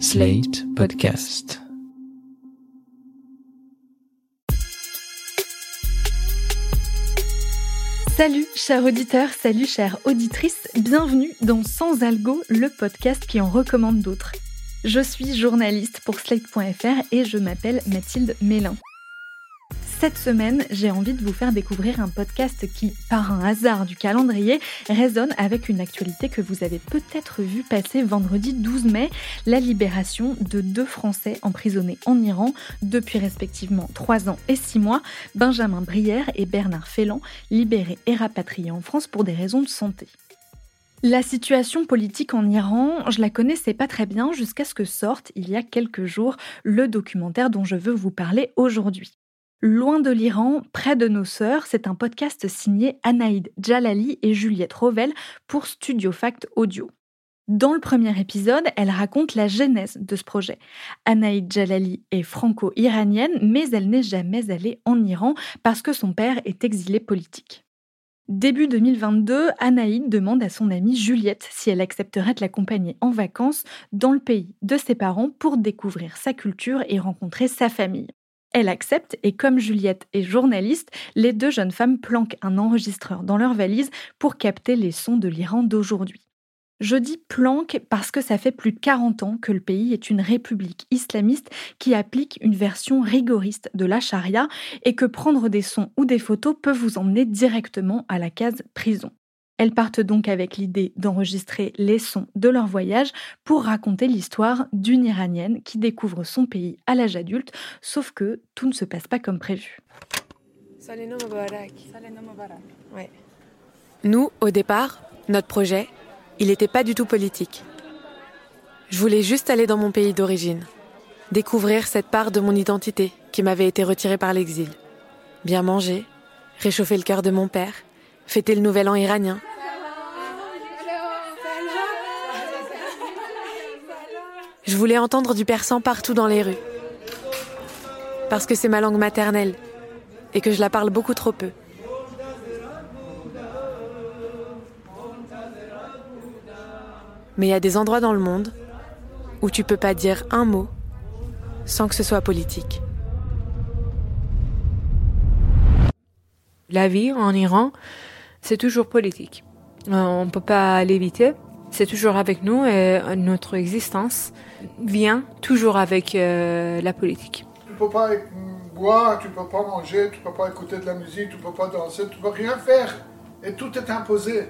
Slate Podcast. Salut chers auditeurs, salut chères auditrices, bienvenue dans Sans Algo, le podcast qui en recommande d'autres. Je suis journaliste pour Slate.fr et je m'appelle Mathilde Mélin. Cette semaine, j'ai envie de vous faire découvrir un podcast qui, par un hasard du calendrier, résonne avec une actualité que vous avez peut-être vu passer vendredi 12 mai, la libération de deux Français emprisonnés en Iran depuis respectivement 3 ans et 6 mois, Benjamin Brière et Bernard Félan, libérés et rapatriés en France pour des raisons de santé. La situation politique en Iran, je la connaissais pas très bien jusqu'à ce que sorte, il y a quelques jours, le documentaire dont je veux vous parler aujourd'hui. Loin de l'Iran, près de nos sœurs, c'est un podcast signé Anaïd Jalali et Juliette Rovel pour Studio Fact Audio. Dans le premier épisode, elle raconte la genèse de ce projet. Anaïd Jalali est franco-iranienne, mais elle n'est jamais allée en Iran parce que son père est exilé politique. Début 2022, Anaïd demande à son amie Juliette si elle accepterait de l'accompagner en vacances dans le pays de ses parents pour découvrir sa culture et rencontrer sa famille. Elle accepte et comme Juliette est journaliste, les deux jeunes femmes planquent un enregistreur dans leur valise pour capter les sons de l'Iran d'aujourd'hui. Je dis planque parce que ça fait plus de 40 ans que le pays est une république islamiste qui applique une version rigoriste de la charia et que prendre des sons ou des photos peut vous emmener directement à la case prison. Elles partent donc avec l'idée d'enregistrer les sons de leur voyage pour raconter l'histoire d'une Iranienne qui découvre son pays à l'âge adulte, sauf que tout ne se passe pas comme prévu. Nous, au départ, notre projet, il n'était pas du tout politique. Je voulais juste aller dans mon pays d'origine, découvrir cette part de mon identité qui m'avait été retirée par l'exil, bien manger, réchauffer le cœur de mon père fêter le nouvel an iranien. Je voulais entendre du persan partout dans les rues. Parce que c'est ma langue maternelle et que je la parle beaucoup trop peu. Mais il y a des endroits dans le monde où tu peux pas dire un mot sans que ce soit politique. La vie en Iran, c'est toujours politique. Euh, on ne peut pas l'éviter. C'est toujours avec nous et notre existence vient toujours avec euh, la politique. Tu ne peux pas boire, tu ne peux pas manger, tu ne peux pas écouter de la musique, tu ne peux pas danser, tu ne peux rien faire. Et tout est imposé.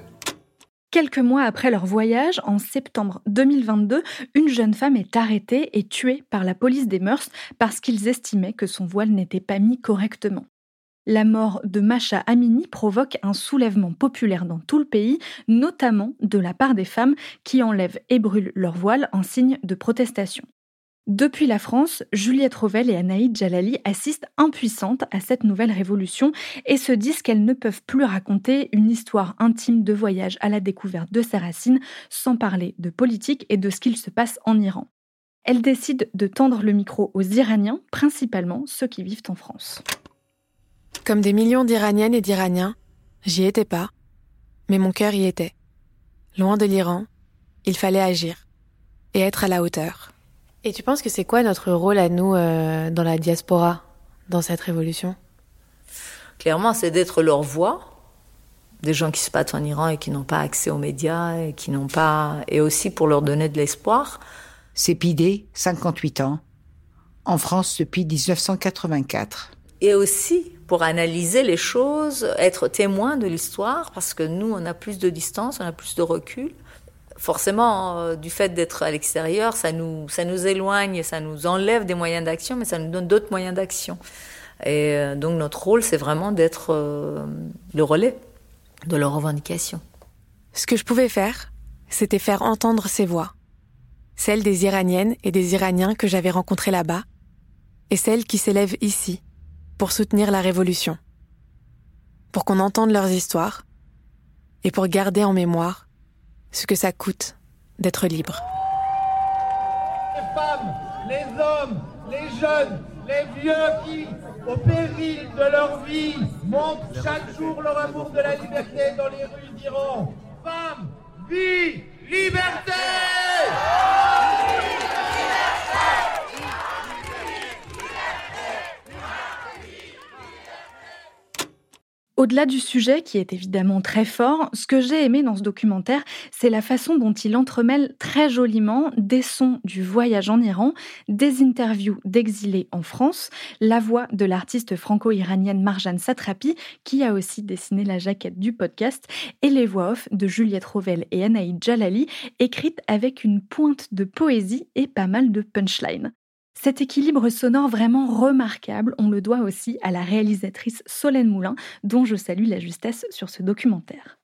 Quelques mois après leur voyage, en septembre 2022, une jeune femme est arrêtée et tuée par la police des mœurs parce qu'ils estimaient que son voile n'était pas mis correctement. La mort de Macha Amini provoque un soulèvement populaire dans tout le pays, notamment de la part des femmes qui enlèvent et brûlent leur voile en signe de protestation. Depuis la France, Juliette Rovel et Anaïd Jalali assistent impuissantes à cette nouvelle révolution et se disent qu'elles ne peuvent plus raconter une histoire intime de voyage à la découverte de ses racines sans parler de politique et de ce qu'il se passe en Iran. Elles décident de tendre le micro aux Iraniens, principalement ceux qui vivent en France. Comme des millions d'Iraniennes et d'Iraniens, j'y étais pas, mais mon cœur y était. Loin de l'Iran, il fallait agir et être à la hauteur. Et tu penses que c'est quoi notre rôle à nous euh, dans la diaspora, dans cette révolution? Clairement, c'est d'être leur voix, des gens qui se battent en Iran et qui n'ont pas accès aux médias et qui n'ont pas, et aussi pour leur donner de l'espoir. C'est Pidé, 58 ans, en France depuis 1984. Et aussi pour analyser les choses, être témoin de l'histoire, parce que nous, on a plus de distance, on a plus de recul. Forcément, euh, du fait d'être à l'extérieur, ça nous, ça nous éloigne, ça nous enlève des moyens d'action, mais ça nous donne d'autres moyens d'action. Et euh, donc notre rôle, c'est vraiment d'être euh, le relais de leurs revendications. Ce que je pouvais faire, c'était faire entendre ces voix. Celles des Iraniennes et des Iraniens que j'avais rencontrés là-bas, et celles qui s'élèvent ici, pour soutenir la révolution, pour qu'on entende leurs histoires et pour garder en mémoire ce que ça coûte d'être libre. Les femmes, les hommes, les jeunes, les vieux qui, au péril de leur vie, montrent chaque jour leur amour de la liberté dans les rues d'Iran. Femmes, vie, liberté Au-delà du sujet, qui est évidemment très fort, ce que j'ai aimé dans ce documentaire, c'est la façon dont il entremêle très joliment des sons du voyage en Iran, des interviews d'exilés en France, la voix de l'artiste franco-iranienne Marjane Satrapi, qui a aussi dessiné la jaquette du podcast, et les voix off de Juliette Rovel et Anaïd Jalali, écrites avec une pointe de poésie et pas mal de punchline. Cet équilibre sonore vraiment remarquable, on le doit aussi à la réalisatrice Solène Moulin, dont je salue la justesse sur ce documentaire.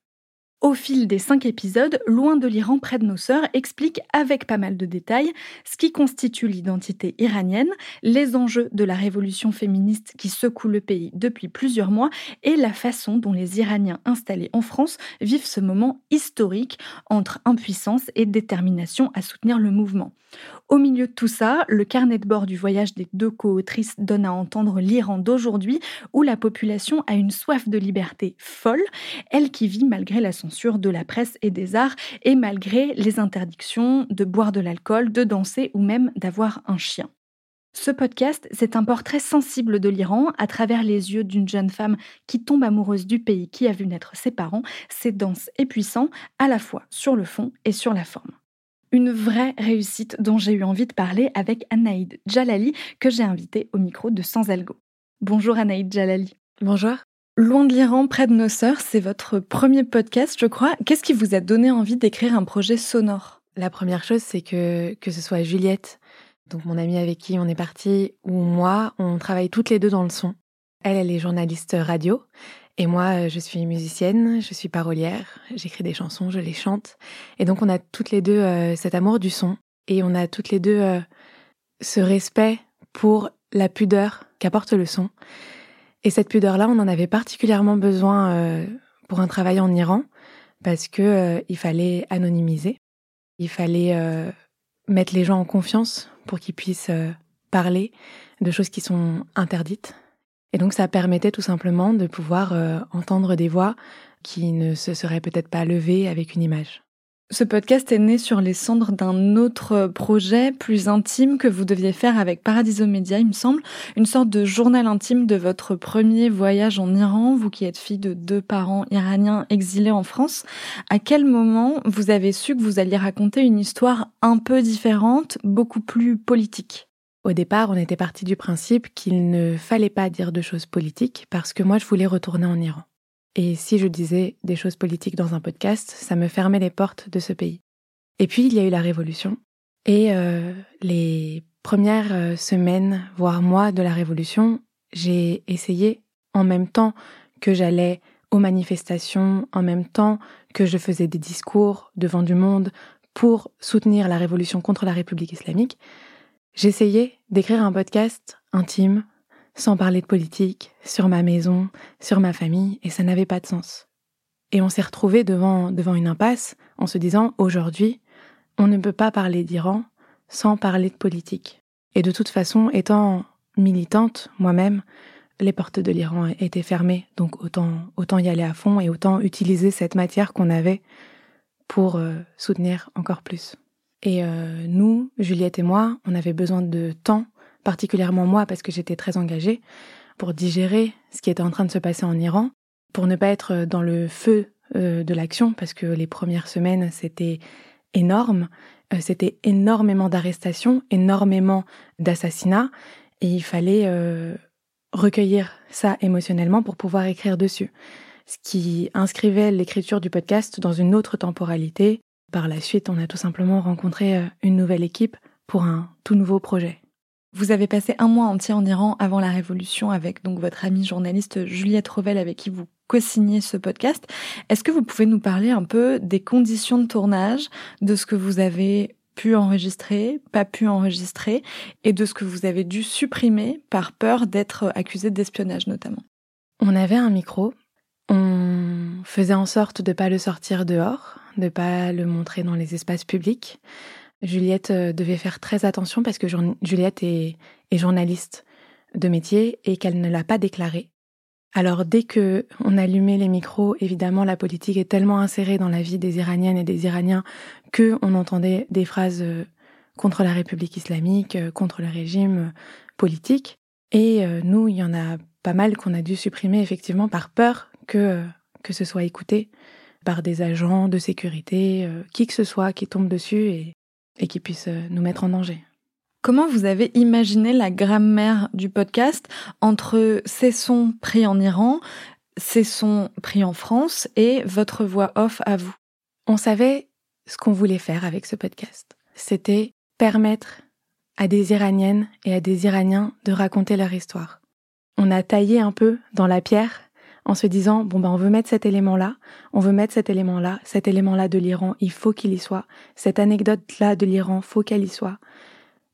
Au fil des cinq épisodes, Loin de l'Iran près de nos sœurs explique avec pas mal de détails ce qui constitue l'identité iranienne, les enjeux de la révolution féministe qui secoue le pays depuis plusieurs mois et la façon dont les Iraniens installés en France vivent ce moment historique entre impuissance et détermination à soutenir le mouvement. Au milieu de tout ça, le carnet de bord du voyage des deux co-autrices donne à entendre l'Iran d'aujourd'hui où la population a une soif de liberté folle, elle qui vit malgré la censure de la presse et des arts et malgré les interdictions de boire de l'alcool, de danser ou même d'avoir un chien. Ce podcast, c'est un portrait sensible de l'Iran à travers les yeux d'une jeune femme qui tombe amoureuse du pays qui a vu naître ses parents. C'est dense et puissant, à la fois sur le fond et sur la forme. Une vraie réussite dont j'ai eu envie de parler avec Anaïd Jalali, que j'ai invitée au micro de Sans Algo. Bonjour Anaïd Jalali. Bonjour. Loin de l'Iran, près de nos sœurs, c'est votre premier podcast, je crois. Qu'est-ce qui vous a donné envie d'écrire un projet sonore? La première chose, c'est que que ce soit Juliette, donc mon amie avec qui on est parti, ou moi, on travaille toutes les deux dans le son. Elle, elle est journaliste radio. Et moi, je suis musicienne, je suis parolière, j'écris des chansons, je les chante. Et donc, on a toutes les deux euh, cet amour du son. Et on a toutes les deux euh, ce respect pour la pudeur qu'apporte le son. Et cette pudeur-là, on en avait particulièrement besoin euh, pour un travail en Iran, parce que il fallait anonymiser, il fallait mettre les gens en confiance pour qu'ils puissent parler de choses qui sont interdites et donc ça permettait tout simplement de pouvoir euh, entendre des voix qui ne se seraient peut-être pas levées avec une image. Ce podcast est né sur les cendres d'un autre projet plus intime que vous deviez faire avec Paradiso Media, il me semble, une sorte de journal intime de votre premier voyage en Iran, vous qui êtes fille de deux parents iraniens exilés en France. À quel moment vous avez su que vous alliez raconter une histoire un peu différente, beaucoup plus politique? Au départ, on était parti du principe qu'il ne fallait pas dire de choses politiques parce que moi, je voulais retourner en Iran. Et si je disais des choses politiques dans un podcast, ça me fermait les portes de ce pays. Et puis, il y a eu la révolution. Et euh, les premières euh, semaines, voire mois de la révolution, j'ai essayé, en même temps que j'allais aux manifestations, en même temps que je faisais des discours devant du monde pour soutenir la révolution contre la République islamique, J'essayais d'écrire un podcast intime, sans parler de politique, sur ma maison, sur ma famille, et ça n'avait pas de sens. Et on s'est retrouvé devant, devant une impasse en se disant aujourd'hui, on ne peut pas parler d'Iran sans parler de politique. Et de toute façon, étant militante moi-même, les portes de l'Iran étaient fermées, donc autant, autant y aller à fond et autant utiliser cette matière qu'on avait pour euh, soutenir encore plus. Et euh, nous, Juliette et moi, on avait besoin de temps, particulièrement moi parce que j'étais très engagée, pour digérer ce qui était en train de se passer en Iran, pour ne pas être dans le feu euh, de l'action, parce que les premières semaines, c'était énorme, euh, c'était énormément d'arrestations, énormément d'assassinats, et il fallait recueillir ça émotionnellement pour pouvoir écrire dessus. Ce qui inscrivait l'écriture du podcast dans une autre temporalité, par la suite, on a tout simplement rencontré euh, une nouvelle équipe pour un tout nouveau projet. Vous avez passé un mois entier en Iran avant la révolution avec donc votre amie journaliste Juliette Revel avec qui vous co-signez ce podcast. Est-ce que vous pouvez nous parler un peu des conditions de tournage, de ce que vous avez pu enregistrer, pas pu enregistrer, et de ce que vous avez dû supprimer par peur d'être accusé d'espionnage notamment? On avait un micro, on faisait en sorte de ne pas le sortir dehors, de pas le montrer dans les espaces publics. Juliette euh, devait faire très attention parce que Juliette est, journaliste de métier et qu'elle ne l'a pas déclaré. Alors dès que on allumait les micros, évidemment la politique est tellement insérée dans la vie des Iraniennes et des Iraniens que on entendait des phrases euh, contre la République islamique, euh, contre le régime politique. Et nous, il y en a pas mal qu'on a dû supprimer effectivement par peur que que ce soit écouté par des agents de sécurité, qui que ce soit qui tombe dessus et, et qui puisse nous mettre en danger. Comment vous avez imaginé la grammaire du podcast entre ces sons pris en Iran, ces sons pris en France et votre voix off à vous? On savait ce qu'on voulait faire avec ce podcast. C'était permettre à des Iraniennes et à des Iraniens de raconter leur histoire. On a taillé un peu dans la pierre en se disant bon ben on veut mettre cet élément là, on veut mettre cet élément là, cet élément là de l'Iran, il faut qu'il y soit, cette anecdote là de l'Iran, faut qu'elle y soit.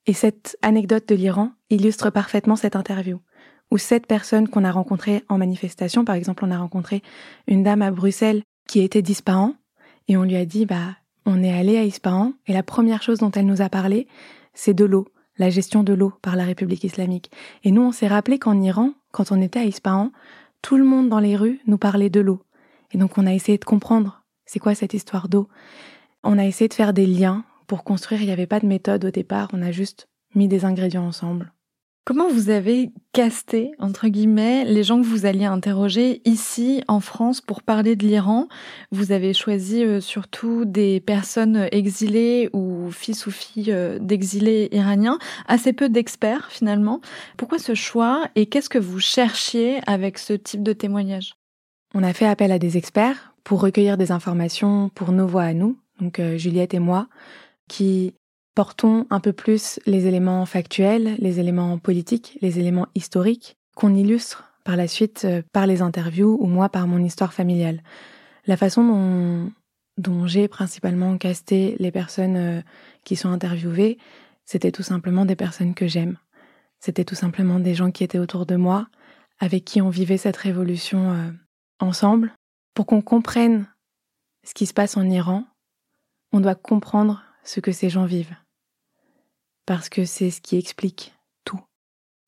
Et cette anecdote de l'Iran illustre parfaitement cette interview, où cette personne qu'on a rencontrée en manifestation, par exemple, on a rencontré une dame à Bruxelles qui était d'Ispahan, et on lui a dit, bah, on est allé à Ispahan, et la première chose dont elle nous a parlé, c'est de l'eau, la gestion de l'eau par la République islamique. Et nous, on s'est rappelé qu'en Iran, quand on était à Ispahan, tout le monde dans les rues nous parlait de l'eau. Et donc, on a essayé de comprendre, c'est quoi cette histoire d'eau? On a essayé de faire des liens pour construire, il n'y avait pas de méthode au départ, on a juste mis des ingrédients ensemble. Comment vous avez casté, entre guillemets, les gens que vous alliez interroger ici en France pour parler de l'Iran? Vous avez choisi euh, surtout des personnes exilées ou fils ou filles euh, d'exilés iraniens, assez peu d'experts finalement. Pourquoi ce choix et qu'est-ce que vous cherchiez avec ce type de témoignage? On a fait appel à des experts pour recueillir des informations pour nos voix à nous, donc euh, Juliette et moi, qui portons un peu plus les éléments factuels, les éléments politiques, les éléments historiques qu'on illustre par la suite euh, par les interviews ou moi par mon histoire familiale. La façon dont, dont j'ai principalement casté les personnes euh, qui sont interviewées, c'était tout simplement des personnes que j'aime. C'était tout simplement des gens qui étaient autour de moi, avec qui on vivait cette révolution euh, ensemble. Pour qu'on comprenne ce qui se passe en Iran, on doit comprendre ce que ces gens vivent. Parce que c'est ce qui explique tout.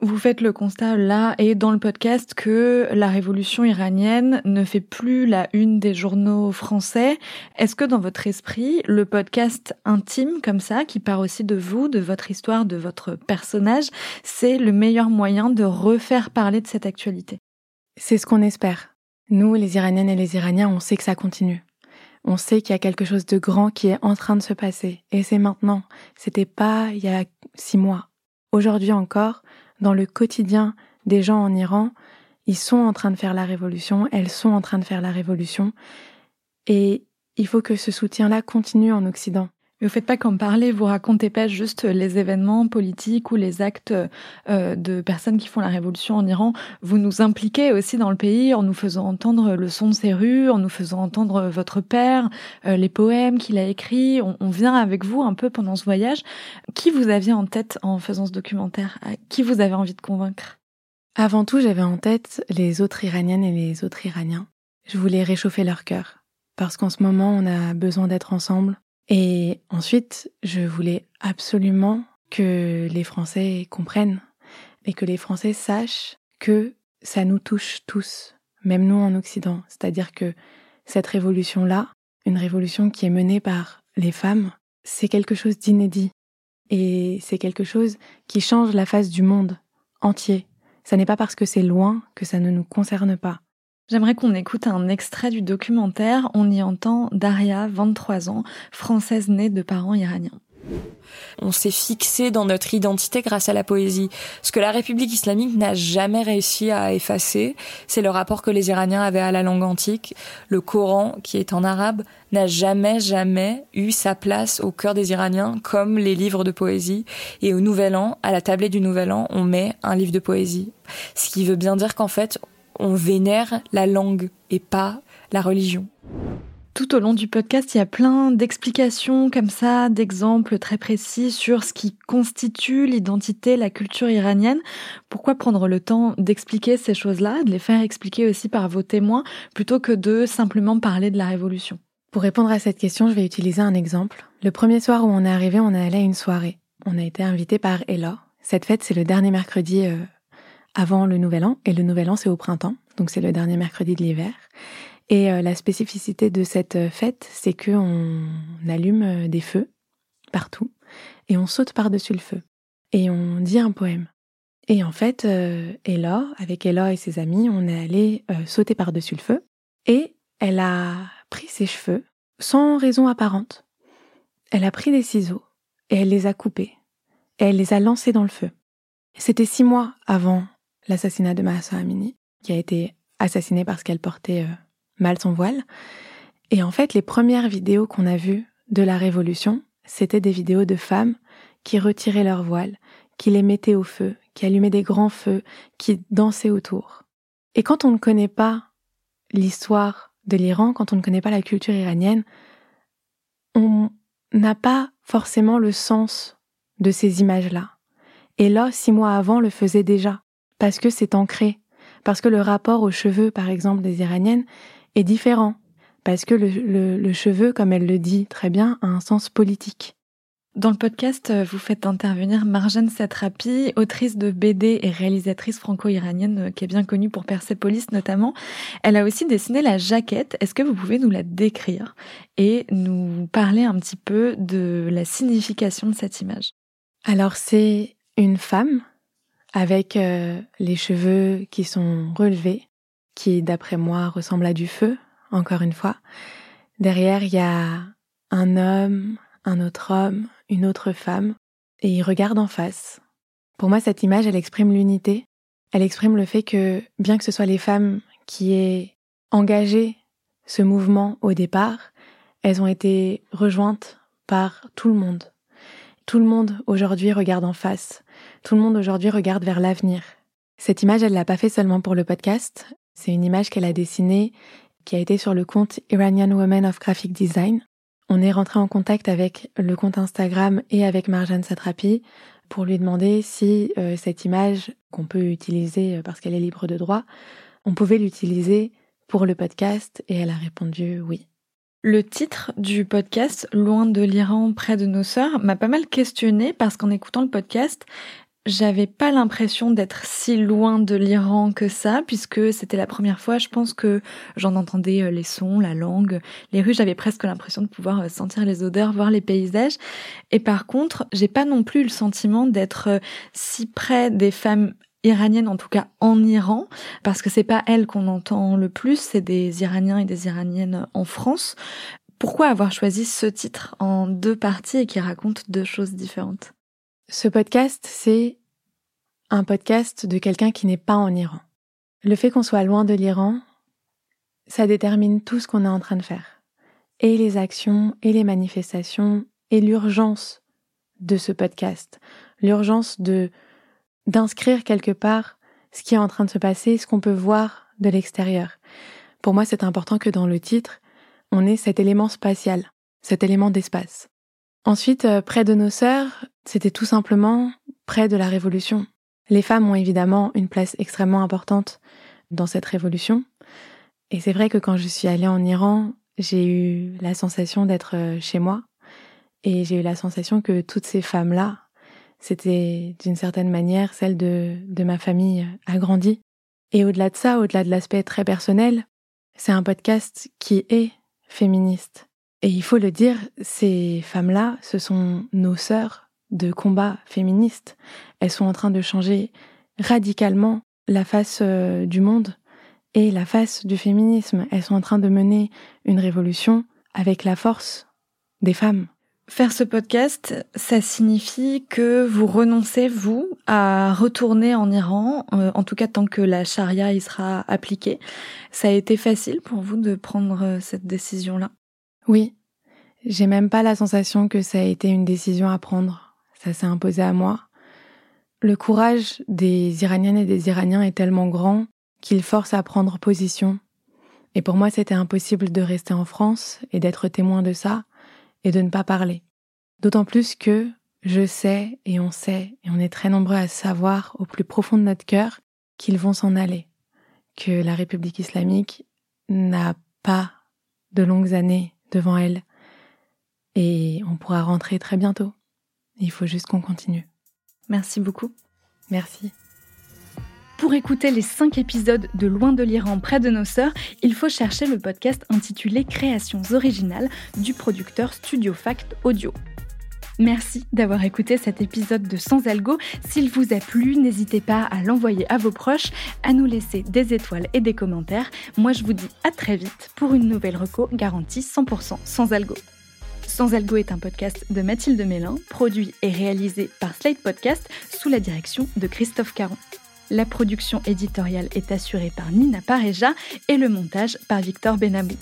Vous faites le constat là et dans le podcast que la révolution iranienne ne fait plus la une des journaux français. Est-ce que dans votre esprit, le podcast intime comme ça, qui part aussi de vous, de votre histoire, de votre personnage, c'est le meilleur moyen de refaire parler de cette actualité? C'est ce qu'on espère. Nous, les Iraniennes et les Iraniens, on sait que ça continue on sait qu'il y a quelque chose de grand qui est en train de se passer. Et c'est maintenant. C'était pas il y a six mois. Aujourd'hui encore, dans le quotidien des gens en Iran, ils sont en train de faire la révolution, elles sont en train de faire la révolution. Et il faut que ce soutien-là continue en Occident. Mais vous faites pas qu'en parler, vous racontez pas juste les événements politiques ou les actes euh, de personnes qui font la révolution en Iran. Vous nous impliquez aussi dans le pays en nous faisant entendre le son de ses rues, en nous faisant entendre votre père, euh, les poèmes qu'il a écrits. On, on, vient avec vous un peu pendant ce voyage. Qui vous aviez en tête en faisant ce documentaire? Qui vous avez envie de convaincre? Avant tout, j'avais en tête les autres Iraniennes et les autres Iraniens. Je voulais réchauffer leur cœur. Parce qu'en ce moment, on a besoin d'être ensemble et ensuite, je voulais absolument que les Français comprennent et que les Français sachent que ça nous touche tous, même nous en Occident. C'est-à-dire que cette révolution-là, une révolution qui est menée par les femmes, c'est quelque chose d'inédit. Et c'est quelque chose qui change la face du monde entier. Ça n'est pas parce que c'est loin que ça ne nous concerne pas. J'aimerais qu'on écoute un extrait du documentaire. On y entend Daria, 23 ans, française née de parents iraniens. On s'est fixé dans notre identité grâce à la poésie. Ce que la République islamique n'a jamais réussi à effacer, c'est le rapport que les Iraniens avaient à la langue antique. Le Coran, qui est en arabe, n'a jamais, jamais eu sa place au cœur des Iraniens comme les livres de poésie. Et au Nouvel An, à la tablée du Nouvel An, on met un livre de poésie. Ce qui veut bien dire qu'en fait, on vénère la langue et pas la religion. Tout au long du podcast, il y a plein d'explications comme ça, d'exemples très précis sur ce qui constitue l'identité, la culture iranienne. Pourquoi prendre le temps d'expliquer ces choses-là, de les faire expliquer aussi par vos témoins, plutôt que de simplement parler de la révolution? Pour répondre à cette question, je vais utiliser un exemple. Le premier soir où on est arrivé, on est allé à une soirée. On a été invité par Ella. Cette fête, c'est le dernier mercredi euh, avant le Nouvel An, et le Nouvel An c'est au printemps, donc c'est le dernier mercredi de l'hiver. Et euh, la spécificité de cette euh, fête, c'est que on allume euh, des feux partout et on saute par-dessus le feu et on dit un poème. Et en fait, Ella, avec Ella et ses amis, on est allé sauter par-dessus le feu Et elle a pris ses cheveux sans raison apparente. Elle a pris des ciseaux et elle les a coupés et elle les a lancés dans le feu. C'était six mois avant l'assassinat de Mahsa Amini, qui a été assassinée parce qu'elle portait euh, mal son voile. Et en fait, les premières vidéos qu'on a vues de la révolution, c'était des vidéos de femmes qui retiraient leur voile, qui les mettaient au feu, qui allumaient des grands feux, qui dansaient autour. Et quand on ne connaît pas l'histoire de l'Iran, quand on ne connaît pas la culture iranienne, on n'a pas forcément le sens de ces images-là. Et là, six mois avant, le faisait déjà, parce que c'est ancré, parce que le rapport aux cheveux, par exemple, des Iraniennes est différent, parce que le, le cheveu, comme elle le dit très bien, a un sens politique. Dans le podcast, euh, vous faites intervenir Marjane Satrapi, autrice de BD et réalisatrice franco-iranienne euh, qui est bien connue pour Persepolis notamment. Elle a aussi dessiné la jaquette. Est-ce que vous pouvez nous la décrire et nous parler un petit peu de la signification de cette image? Alors c'est une femme avec euh, les cheveux qui sont relevés, qui d'après moi ressemble à du feu, encore une fois. Derrière, il y a un homme, un autre homme, une autre femme, et ils regardent en face. Pour moi, cette image, elle exprime l'unité. Elle exprime le fait que, bien que ce soit les femmes qui aient engagé ce mouvement au départ, elles ont été rejointes par tout le monde. Tout le monde aujourd'hui regarde en face. Tout le monde aujourd'hui regarde vers l'avenir. Cette image, elle l'a pas fait seulement pour le podcast. C'est une image qu'elle a dessinée, qui a été sur le compte Iranian Women of Graphic Design on est rentré en contact avec le compte Instagram et avec Marjane Satrapi pour lui demander si euh, cette image qu'on peut utiliser euh, parce qu'elle est libre de droit, on pouvait l'utiliser pour le podcast et elle a répondu oui. Le titre du podcast, Loin de l'Iran, près de nos sœurs, m'a pas mal questionné parce qu'en écoutant le podcast, j'avais pas l'impression d'être si loin de l'Iran que ça, puisque c'était la première fois, je pense que j'en entendais euh, les sons, la langue, les rues, j'avais presque l'impression de pouvoir euh, sentir les odeurs, voir les paysages. Et par contre, j'ai pas non plus le sentiment d'être euh, si près des femmes iraniennes, en tout cas en Iran, parce que c'est pas elles qu'on entend le plus, c'est des Iraniens et des Iraniennes en France. Pourquoi avoir choisi ce titre en deux parties et qui raconte deux choses différentes? Ce podcast, c'est un podcast de quelqu'un qui n'est pas en Iran. Le fait qu'on soit loin de l'Iran, ça détermine tout ce qu'on est en train de faire. Et les actions, et les manifestations, et l'urgence de ce podcast. L'urgence de d'inscrire quelque part ce qui est en train de se passer, ce qu'on peut voir de l'extérieur. Pour moi, c'est important que dans le titre, on ait cet élément spatial, cet élément d'espace. Ensuite, euh, près de nos sœurs, c'était tout simplement près de la révolution. Les femmes ont évidemment une place extrêmement importante dans cette révolution. Et c'est vrai que quand je suis allée en Iran, j'ai eu la sensation d'être euh, chez moi. Et j'ai eu la sensation que toutes ces femmes-là, c'était d'une certaine manière celle de, de ma famille agrandie. Et au-delà de ça, au-delà de l'aspect très personnel, c'est un podcast qui est féministe. Et il faut le dire, ces femmes-là, ce sont nos sœurs de combat féministes. Elles sont en train de changer radicalement la face euh, du monde et la face du féminisme. Elles sont en train de mener une révolution avec la force des femmes. Faire ce podcast, ça signifie que vous renoncez, vous, à retourner en Iran, euh, en tout cas tant que la charia y sera appliquée. Ça a été facile pour vous de prendre euh, cette décision-là? Oui, j'ai même pas la sensation que ça a été une décision à prendre. Ça s'est imposé à moi. Le courage des Iraniennes et des Iraniens est tellement grand qu'il force à prendre position. Et pour moi, c'était impossible de rester en France et d'être témoin de ça et de ne pas parler. D'autant plus que je sais et on sait et on est très nombreux à savoir au plus profond de notre cœur qu'ils vont s'en aller, que la République islamique n'a pas de longues années devant elle. Et on pourra rentrer très bientôt. Il faut juste qu'on continue. Merci beaucoup. Merci. Pour écouter les cinq épisodes de Loin de l'Iran, près de nos sœurs, il faut chercher le podcast intitulé Créations originales du producteur Studio Fact Audio. Merci d'avoir écouté cet épisode de Sans Algo. S'il vous a plu, n'hésitez pas à l'envoyer à vos proches, à nous laisser des étoiles et des commentaires. Moi, je vous dis à très vite pour une nouvelle reco garantie 100% sans algo. Sans Algo est un podcast de Mathilde Mélin, produit et réalisé par Slate Podcast sous la direction de Christophe Caron. La production éditoriale est assurée par Nina Pareja et le montage par Victor Benamou.